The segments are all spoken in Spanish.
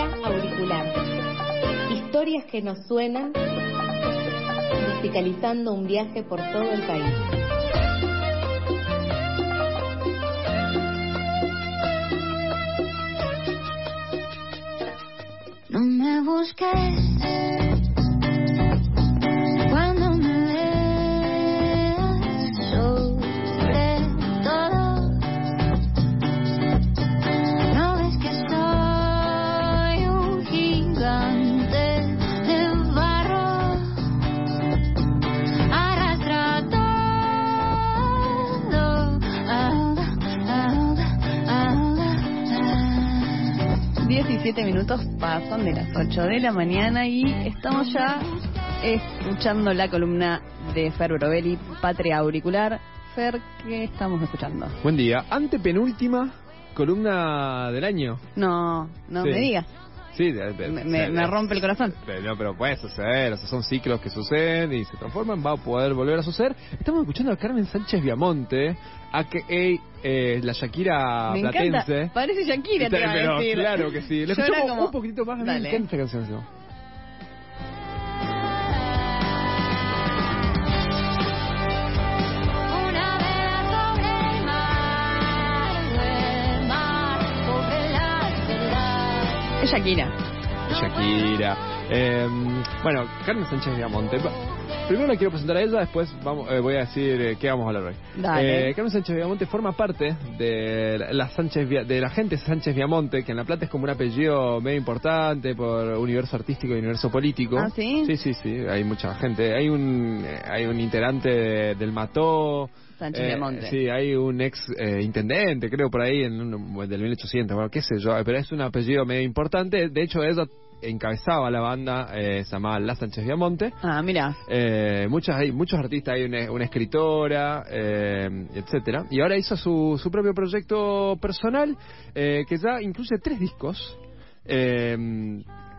Auricular. Historias que nos suenan, musicalizando un viaje por todo el país. No me busques. Siete minutos pasan de las 8 de la mañana y estamos ya escuchando la columna de Fer Brovelli, Patria Auricular. Fer, ¿qué estamos escuchando? Buen día. Antepenúltima columna del año. No, no me digas. Sí, me, rompe el corazón. No, pero puede suceder, o sea, son ciclos que suceden y se transforman, va a poder volver a suceder. Estamos escuchando a Carmen Sánchez Viamonte, a que eh, la Shakira me platense. Parece Shakira, te pero, decir. Claro que sí. Le escuchamos como... un poquitito más. Dale. Me encanta esta canción. Shakira. Eh, bueno, Carmen Sánchez Viamonte. Primero la quiero presentar a ella, después vamos, eh, voy a decir eh, qué vamos a hablar hoy. Dale. Carmen Sánchez Viamonte forma parte de la Sánchez de la gente Sánchez Viamonte, que en La Plata es como un apellido medio importante por universo artístico y universo político. ¿Ah, sí? Sí, sí, sí, hay mucha gente. Hay un hay un integrante del Mató. Sánchez Viamonte. Sí, hay un ex intendente, creo, por ahí, en del 1800, bueno, qué sé yo, pero es un apellido medio importante. De hecho, ella encabezaba la banda, eh, se llamaba La Sánchez Viamonte. Ah, mira. Eh, muchas, hay muchos artistas, hay una, escritora, eh, etcétera. Y ahora hizo su, su propio proyecto personal, eh, que ya incluye tres discos. Eh,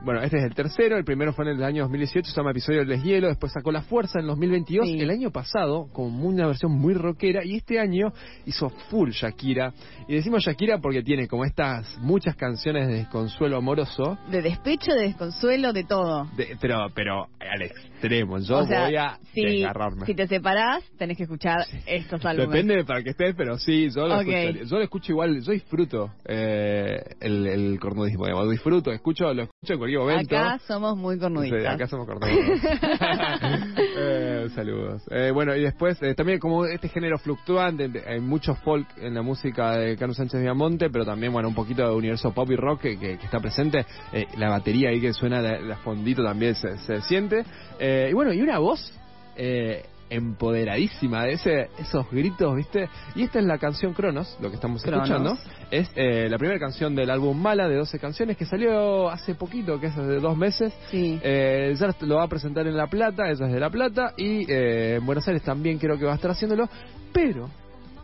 bueno, este es el tercero, el primero fue en el año 2018, se llama Episodio del Deshielo, después sacó La Fuerza en 2022, el año pasado, con una versión muy rockera, y este año hizo full Shakira. Y decimos Shakira porque tiene como estas muchas canciones de desconsuelo amoroso. De despecho, de desconsuelo, de todo. pero, pero al extremo, yo voy a si, desgarrarme. Si te separás, tenés que escuchar estos álbumes. Depende de para que estés, pero sí, yo lo, escucho, yo lo escucho igual, yo disfruto eh, el, el cornudismo, digamos, disfruto, escucho, lo escucho en cualquier Acá somos muy cornudistas. acá somos cornudistas. eh, saludos. Eh, bueno, y después, eh, también como este género fluctuante, hay mucho folk en la música de Carlos Sánchez Viamonte, pero también, bueno, un poquito de universo pop y rock que, está presente. Eh, la batería ahí que suena, la, fondito también se, se siente. y bueno, y una voz... Eh, empoderadísima de ese, esos gritos, ¿viste? Y esta es la canción Cronos, lo que estamos escuchando. Es eh, la primera canción del álbum Mala de 12 canciones que salió hace poquito, que es de dos meses. Sí. Eh, ya lo va a presentar en La Plata, ella es de La Plata, y eh, en Buenos Aires también creo que va a estar haciéndolo. Pero,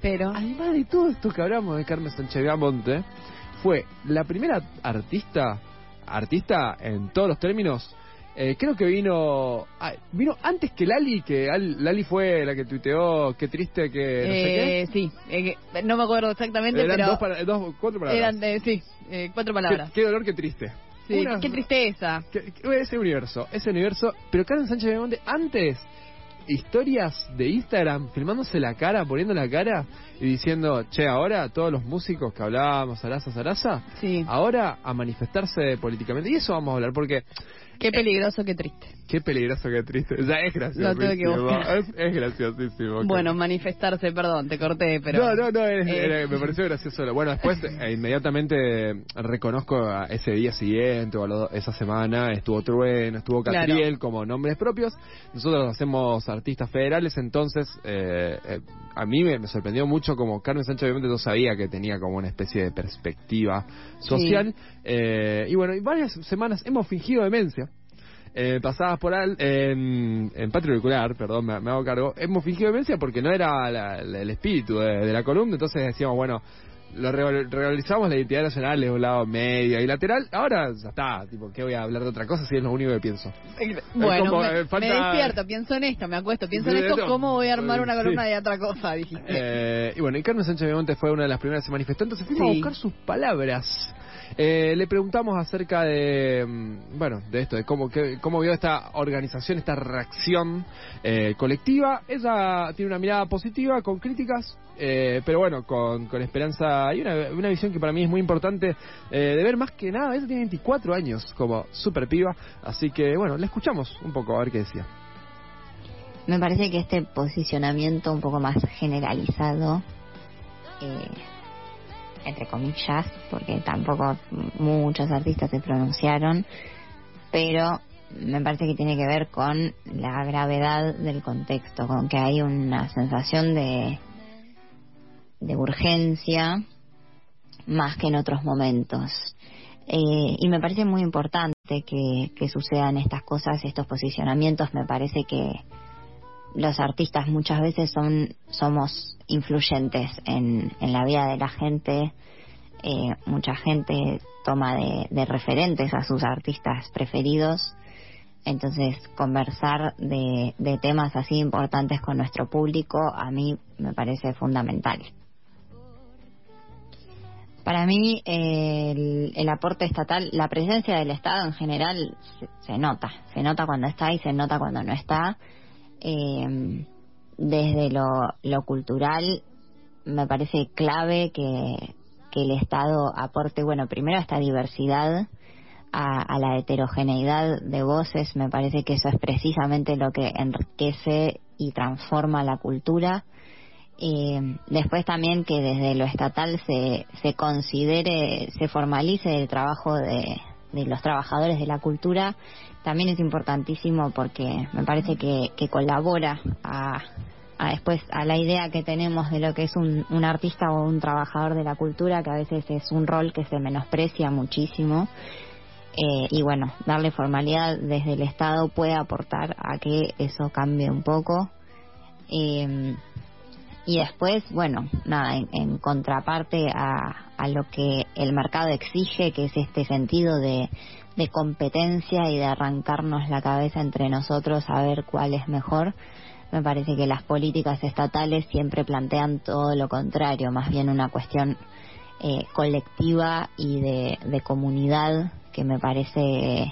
pero, además de todo esto que hablamos de Carmen Sánchez Monte, fue la primera artista, artista en todos los términos, eh, creo que vino ah, vino antes que Lali, que Lali fue la que tuiteó, qué triste que no sé qué. Eh, sí, eh, no me acuerdo exactamente, eran pero... Dos, para, dos, cuatro palabras. Eran, sí, cuatro palabras. Qué, dolor, qué triste. Sí, qué tristeza. ese universo, ese universo. Pero Carmen Sánchez de Monte, antes, historias de Instagram, filmándose la cara, poniendo la cara y diciendo, che, ahora todos los músicos que hablábamos, Sarasa, Sarasa, sí. ahora a manifestarse políticamente. Y eso vamos a hablar, porque Qué peligroso, qué triste. Qué peligroso, qué triste. Ya es gracioso. Es, es, graciosísimo. Bueno, manifestarse, perdón, te corté, pero... No, no, no, eh. me pareció gracioso. Bueno, después eh, inmediatamente reconozco a ese día siguiente o a esa semana, estuvo Trueno, estuvo Catriel como nombres propios. Nosotros hacemos artistas federales, entonces eh, a mí me, sorprendió mucho como Carmen Sánchez obviamente no sabía que tenía como una especie de perspectiva social. y bueno, y varias semanas hemos fingido demencia eh, pasadas por al, en, en perdón, me, hago cargo, hemos fingido demencia porque no era el espíritu de, la columna, entonces decíamos, bueno, lo realizamos la identidad nacional de un lado medio y lateral, ahora ya está, tipo, ¿qué voy a hablar de otra cosa si es lo único que pienso? Bueno, me, eh, despierto, pienso en esto, me acuesto, pienso en esto, ¿cómo voy a armar una columna de otra cosa? Dijiste. Eh, y bueno, y Carmen Sánchez Monte fue una de las primeras que se manifestó, entonces fuimos a buscar sus palabras Eh, le preguntamos acerca de, mm, bueno, de esto, de cómo, que, cómo vio esta organización, esta reacción eh, colectiva. Ella tiene una mirada positiva, con críticas, eh, pero bueno, con, con esperanza y una, una visión que para mí es muy importante eh, de ver más que nada. Ella tiene 24 años como super piba, así que bueno, le escuchamos un poco a ver qué decía. Me parece que este posicionamiento un poco más generalizado, eh, entre comillas, porque tampoco muchos artistas se pronunciaron, pero me parece que tiene que ver con la gravedad del contexto, con que hay una sensación de, de urgencia más que en otros momentos. Eh, y me parece muy importante que, que sucedan estas cosas, estos posicionamientos. Me parece que los artistas muchas veces son somos influyentes en, en la vida de la gente. Eh, mucha gente toma de, de referentes a sus artistas preferidos. Entonces, conversar de, de temas así importantes con nuestro público a mí me parece fundamental. Para mí, el, el, aporte estatal, la presencia del Estado en general se, nota. Se nota cuando está y se nota cuando no está. Eh, desde lo, cultural, me parece clave que, que, el Estado aporte, bueno, primero esta diversidad, a, a la heterogeneidad de voces. Me parece que eso es precisamente lo que enriquece y transforma la cultura eh, después también que desde lo estatal se, se considere, se formalice el trabajo de, de los trabajadores de la cultura, también es importantísimo porque me parece que, que colabora a, a, después a la idea que tenemos de lo que es un, un artista o un trabajador de la cultura, que a veces es un rol que se menosprecia muchísimo. Eh, y bueno, darle formalidad desde el Estado puede aportar a que eso cambie un poco. Eh, y después, bueno, nada, en, en contraparte a, a, lo que el mercado exige, que es este sentido de, de, competencia y de arrancarnos la cabeza entre nosotros a ver cuál es mejor, me parece que las políticas estatales siempre plantean todo lo contrario, más bien una cuestión eh, colectiva y de, comunidad que me parece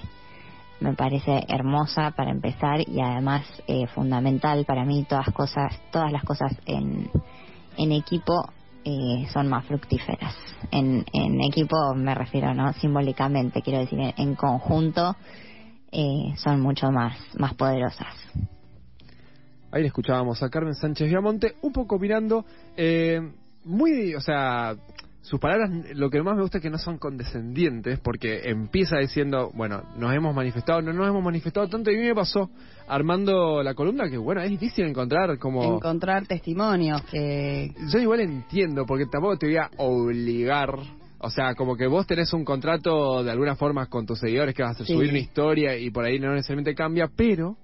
me parece hermosa para empezar y además eh, fundamental para mí todas cosas todas las cosas en, en equipo eh, son más fructíferas. En, en equipo me refiero no simbólicamente quiero decir en, conjunto eh, son mucho más más poderosas. Ahí le escuchábamos a Carmen Sánchez Viamonte un poco mirando eh, muy o sea sus palabras, lo que más me gusta es que no son condescendientes, porque empieza diciendo, bueno, nos hemos manifestado, no nos hemos manifestado tanto, y a mí me pasó armando la columna que, bueno, es difícil encontrar como... Encontrar testimonios que... Yo igual entiendo, porque tampoco te voy a obligar o sea, como que vos tenés un contrato de alguna forma con tus seguidores que vas a sí. subir una historia y por ahí no necesariamente cambia, pero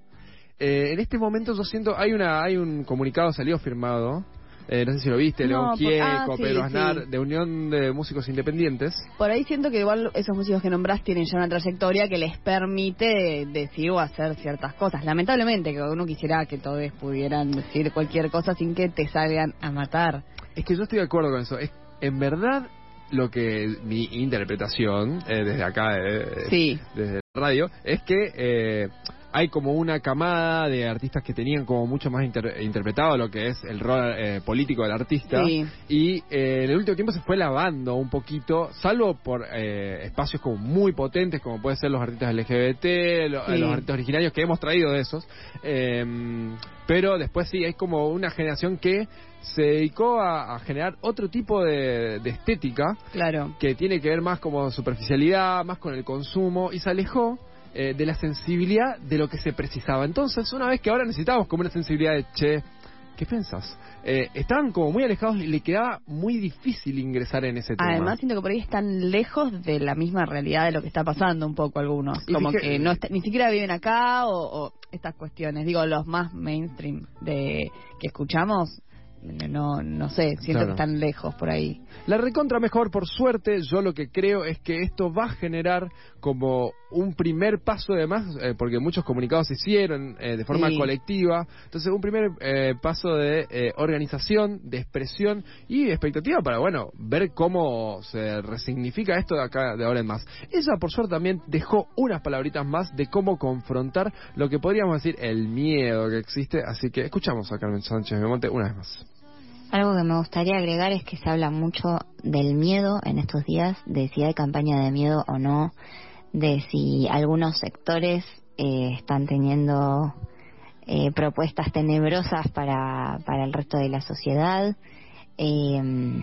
eh, en este momento yo siento, hay una hay un comunicado salió firmado eh, no sé si lo viste, no, León Gieco, ah, sí, Pedro Aznar, sí. de Unión de Músicos Independientes. Por ahí siento que igual esos músicos que nombrás tienen ya una trayectoria que les permite decir o hacer ciertas cosas. Lamentablemente, que uno quisiera que todos pudieran decir cualquier cosa sin que te salgan a matar. Es que yo estoy de acuerdo con eso. Es, en verdad, lo que mi interpretación, eh, desde acá, eh, sí. desde la radio, es que... Hay como una camada de artistas que tenían como mucho más inter interpretado lo que es el rol eh, político del artista sí. y eh, en el último tiempo se fue lavando un poquito, salvo por eh, espacios como muy potentes como pueden ser los artistas LGBT, lo, sí. los artistas originarios que hemos traído de esos, em, pero después sí, hay como una generación que se dedicó a, a generar otro tipo de, de, estética claro. que tiene que ver más como superficialidad, más con el consumo y se alejó eh, de la sensibilidad de lo que se precisaba. Entonces, una vez que ahora necesitábamos como una sensibilidad de, che, ¿qué pensás? Eh, estaban como muy alejados y le quedaba muy difícil ingresar en ese tema. Además, siento que por ahí están lejos de la misma realidad de lo que está pasando un poco algunos. Y como que no está, ni siquiera viven acá o, o, estas cuestiones. Digo, los más mainstream de que escuchamos no no sé, siento claro. que están lejos por ahí. La recontra mejor, por suerte, yo lo que creo es que esto va a generar como un primer paso además, eh, porque muchos comunicados se hicieron eh, de forma Sí. colectiva, entonces un primer eh, paso de eh, organización, de expresión y expectativa para, bueno, ver cómo se resignifica esto de acá de ahora en más. Ella, por suerte, también dejó unas palabritas más de cómo confrontar lo que podríamos decir el miedo que existe, así que escuchamos a Carmen Sánchez Bemonte una vez más. Algo que me gustaría agregar es que se habla mucho del miedo en estos días, de si hay campaña de miedo o no, de si algunos sectores eh, están teniendo eh, propuestas tenebrosas para, para el resto de la sociedad. eh,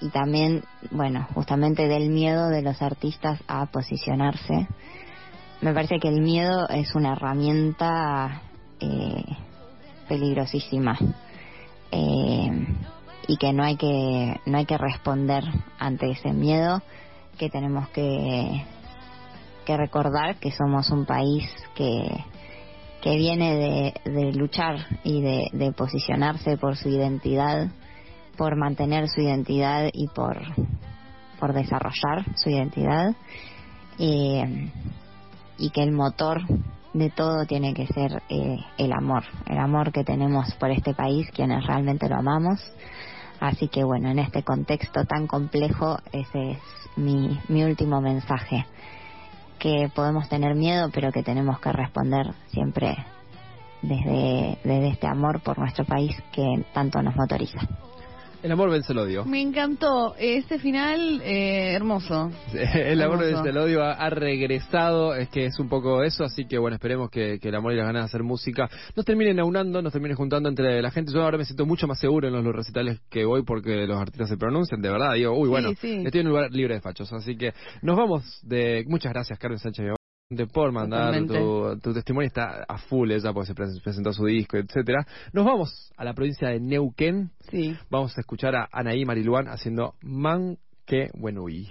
y también, bueno, justamente del miedo de los artistas a posicionarse. Me parece que el miedo es una herramienta eh, peligrosísima eh, y que no hay que no hay que responder ante ese miedo que tenemos que que recordar que somos un país que que viene de, luchar y de, de posicionarse por su identidad por mantener su identidad y por por desarrollar su identidad eh, y que el motor de todo tiene que ser eh, el amor, el amor que tenemos por este país, quienes realmente lo amamos. Así que bueno, en este contexto tan complejo, ese es mi, mi último mensaje. Que podemos tener miedo, pero que tenemos que responder siempre desde, desde este amor por nuestro país que tanto nos motoriza. El amor vence el odio. Me encantó ese final eh, hermoso. El amor Hermoso. desde el odio ha, ha regresado, es que es un poco eso, así que bueno, esperemos que, que el amor y las ganas de hacer música nos terminen aunando, nos terminen juntando entre la gente. Yo ahora me siento mucho más seguro en los, los recitales que voy porque los artistas se pronuncian, de verdad, digo, uy, Sí, bueno, sí. estoy en un lugar libre de fachos, así que nos vamos de... Muchas gracias, Carmen Sánchez de por mandar tu, tu testimonio está a full ella porque se pre- presentó su disco etcétera nos vamos a la provincia de Neuquén Sí. vamos a escuchar a Anaí Mariluán haciendo Man que Buenui.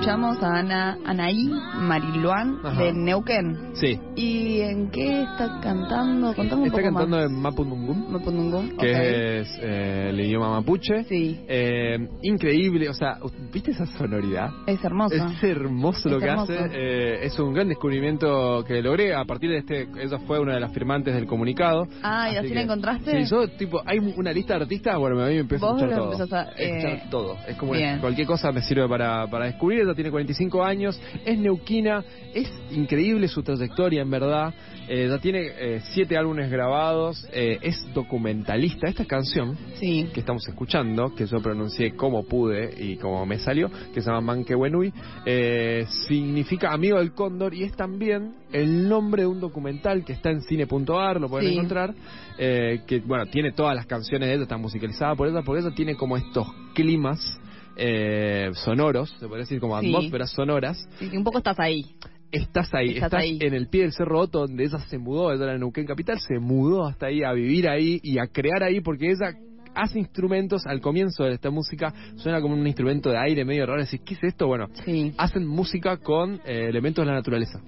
Escuchamos a Ana, Anaí Mariluán Ajá. de Neuquén. Sí, ¿Y en qué está cantando? Contame un está poco cantando más. en Mapudungun, Mapudungun, que es eh, el idioma mapuche. Sí, Eh, increíble, o sea, ¿viste esa sonoridad? es hermoso. Es hermoso lo Es que hermoso. hace. eh, es un gran descubrimiento que logré a partir de este. Ella fue una de las firmantes del comunicado. Ah, ¿y así la encontraste? Sí, yo, tipo, hay una lista de artistas. Bueno, a mí me empieza a escuchar todo. a, eh, escuchar todo. Es como bien. cualquier cosa me sirve para, para descubrir. Ella tiene 45 años, es neuquina, es increíble su trayectoria, en verdad. Eh, ya tiene eh, siete álbumes grabados, eh, es documentalista. Esta canción Sí. que estamos escuchando, que yo pronuncié como pude y como me salió, que se llama Manquehuenui, eh, significa amigo del cóndor y es también el nombre de un documental que está en cine.ar, lo pueden Sí. encontrar, eh, que bueno, tiene todas las canciones de ella, está musicalizada por ella, porque ella tiene como estos climas eh, sonoros, se puede decir como Sí. atmósferas sonoras, Sí, sí, un poco estás ahí. Estás ahí, Estás estás, ahí. en el pie del Cerro Otto, donde ella se mudó, ella era en Neuquén Capital, se mudó hasta ahí a vivir ahí y a crear ahí, porque ella hace instrumentos al comienzo de esta música, suena como un instrumento de aire medio raro, decís, ¿qué es esto? Bueno, Sí. hacen música con eh, elementos de la naturaleza.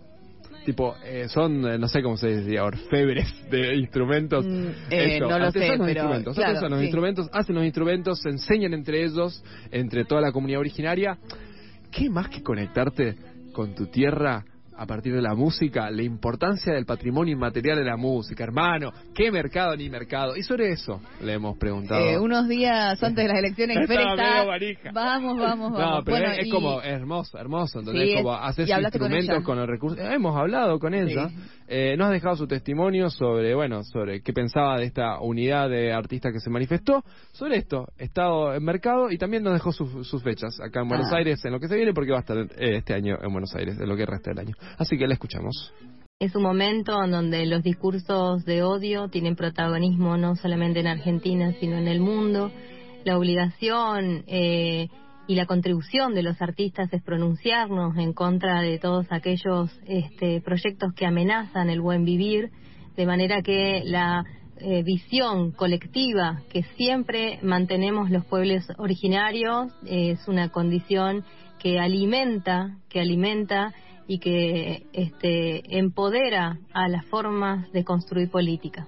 Tipo, eh, son, eh, no sé cómo se decía, orfebres de instrumentos. Mm, eh, no lo sé, pero, instrumentos. claro, artesanos sí. instrumentos, hacen los instrumentos, se enseñan entre ellos, entre toda la comunidad originaria. ¿Qué más que conectarte con tu tierra a partir de la música? La importancia del patrimonio inmaterial de la música, hermano. ¿Qué mercado ni mercado? Y sobre eso le hemos preguntado. Eh, unos días antes de las elecciones, Fer está... Vamos, vamos, vamos. No, pero Bueno, es, como hermoso, hermoso. Entonces, Sí, como es- haces con instrumentos con, los recursos. Hemos hablado con ella. Sí. Eh, nos ha dejado su testimonio sobre, bueno, sobre qué pensaba de esta unidad de artistas que se manifestó. Sobre esto, estado en mercado y también nos dejó sus, sus fechas acá en Buenos Ah. Aires en lo que se viene porque va a estar eh, este año en Buenos Aires, en lo que resta del año. Así que la escuchamos. Es un momento en donde los discursos de odio tienen protagonismo no solamente en Argentina, sino en el mundo. La obligación eh, y la contribución de los artistas es pronunciarnos en contra de todos aquellos este, proyectos que amenazan el buen vivir, de manera que la eh, visión colectiva que siempre mantenemos los pueblos originarios eh, es una condición que alimenta, que alimenta y que este, empodera a las formas de construir política.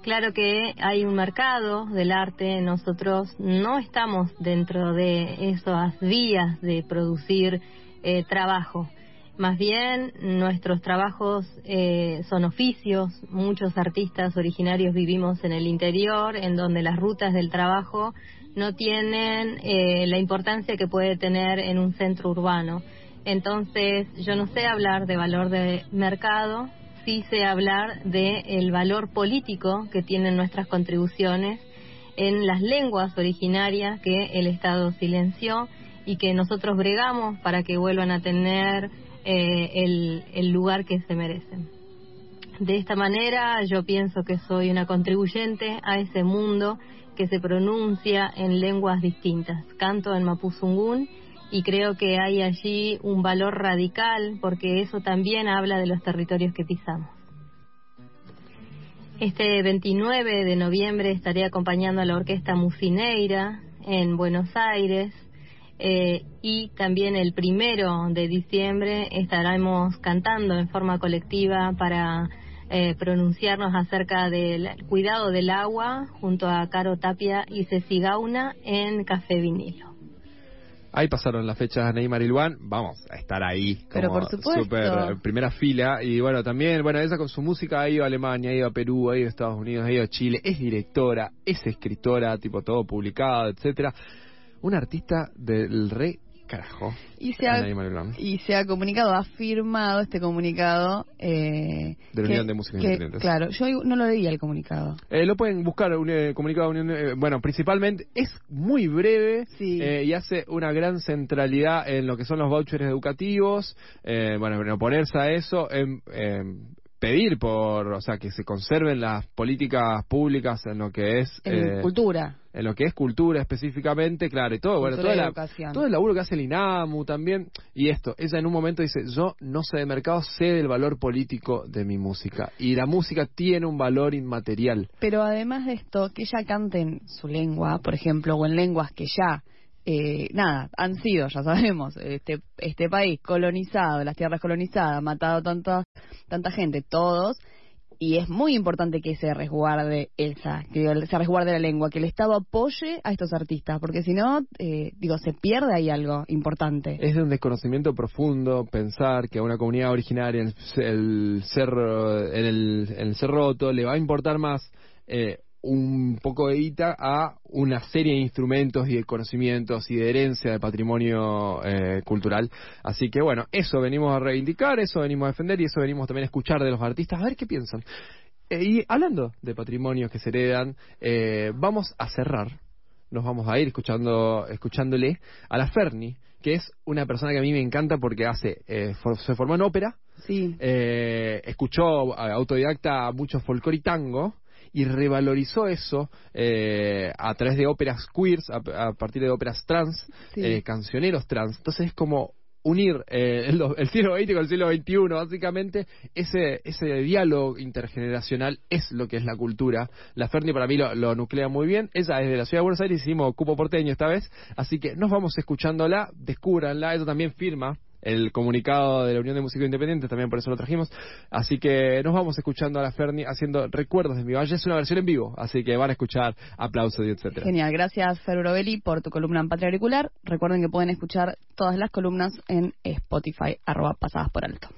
Claro que hay un mercado del arte, nosotros no estamos dentro de esas vías de producir eh, trabajo. Más bien, nuestros trabajos eh, son oficios. Muchos artistas originarios vivimos en el interior, en donde las rutas del trabajo no tienen eh, la importancia que puede tener en un centro urbano. Entonces, yo no sé hablar de valor de mercado, sí sé hablar de el valor político que tienen nuestras contribuciones en las lenguas originarias que el Estado silenció y que nosotros bregamos para que vuelvan a tener eh, el, el lugar que se merecen. De esta manera yo pienso que soy una contribuyente a ese mundo que se pronuncia en lenguas distintas. Canto en mapuzungún y creo que hay allí un valor radical porque eso también habla de los territorios que pisamos. Este 29 de noviembre estaré acompañando a la Orquesta Musineira en Buenos Aires eh, y también el primero de diciembre estaremos cantando en forma colectiva para eh, pronunciarnos acerca del cuidado del agua junto a Caro Tapia y Ceci Gauna en Café Vinilo. Ahí pasaron las fechas Neymar y Luan, vamos a estar ahí como Pero por supuesto. super eh, primera fila y bueno, también, bueno, ella con su música ha ido a Alemania, ha ido a Perú, ha ido a Estados Unidos, ha ido a Chile, es directora, es escritora, tipo todo publicado, etcétera. Un artista del re carajo. Y se, ha, y se ha comunicado, ha firmado este comunicado. Eh, De la que- Unión de Músicos que- Independientes. Claro, yo no lo leí el comunicado. Eh, lo pueden buscar, un eh, comunicado de Unión, eh, bueno, principalmente es muy breve Sí. eh, y hace una gran centralidad en lo que son los vouchers educativos, eh, bueno, en oponerse a eso, en, en pedir por, o sea, que se conserven las políticas públicas en lo que es En eh, cultura. En lo que es cultura específicamente, claro, y todo, bueno, toda la- todo el laburo que hace el INAMU también, y esto, ella en un momento dice, yo no sé de mercado, sé del valor político de mi música, y la música tiene un valor inmaterial. Pero además de esto, que ella cante en su lengua, por ejemplo, o en lenguas que ya, eh, nada, han sido, ya sabemos, este, este país colonizado, las tierras colonizadas, matado tanta, tanta gente, todos, y es muy importante que se resguarde esa, que se resguarde la lengua, que el Estado apoye a estos artistas, porque si no, eh, digo, se pierde ahí algo importante. Es de un desconocimiento profundo pensar que a una comunidad originaria en el cerro, en el, en el le va a importar más eh, un poco de guita a una serie de instrumentos y de conocimientos y de herencia de patrimonio eh, cultural. Así que bueno, eso venimos a reivindicar, eso venimos a defender y eso venimos también a escuchar de los artistas, a ver qué piensan. Eh, y hablando de patrimonios que se heredan, eh, vamos a cerrar nos vamos a ir escuchando escuchándole a la Ferni, que es una persona que a mí me encanta porque hace eh, for- se formó en ópera, Sí. eh, escuchó autodidacta mucho folclore y tango y revalorizó eso eh, a través de óperas queers, a, a partir de óperas trans, Sí. eh, cancioneros trans. Entonces es como unir eh, el, el siglo XX con el siglo XXI, básicamente, ese, ese diálogo intergeneracional es lo que es la cultura. La Ferni para mí lo, lo nuclea muy bien. Ella es de la ciudad de Buenos Aires, hicimos cupo porteño esta vez, así que nos vamos escuchándola, descúbranla, ella también firma el comunicado de la Unión de Músicos Independientes, también por eso lo trajimos. Así que nos vamos escuchando a la Ferni haciendo Recuerdos de mi Valle. Es una versión en vivo, así que van a escuchar aplausos y etcétera. Genial, gracias Fer Brovelli por tu columna en Patria Auricular. Recuerden que pueden escuchar todas las columnas en Spotify, arroba pasadas por alto.